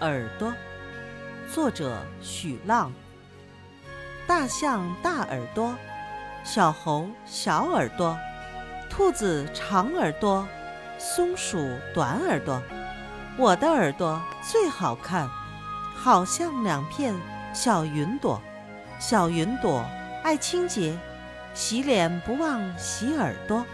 耳朵。作者许浪。大象大耳朵。小猴小耳朵。兔子长耳朵。松鼠短耳朵。我的耳朵最好看。好像两片小云朵。小云朵爱清洁洗脸不忘洗耳朵。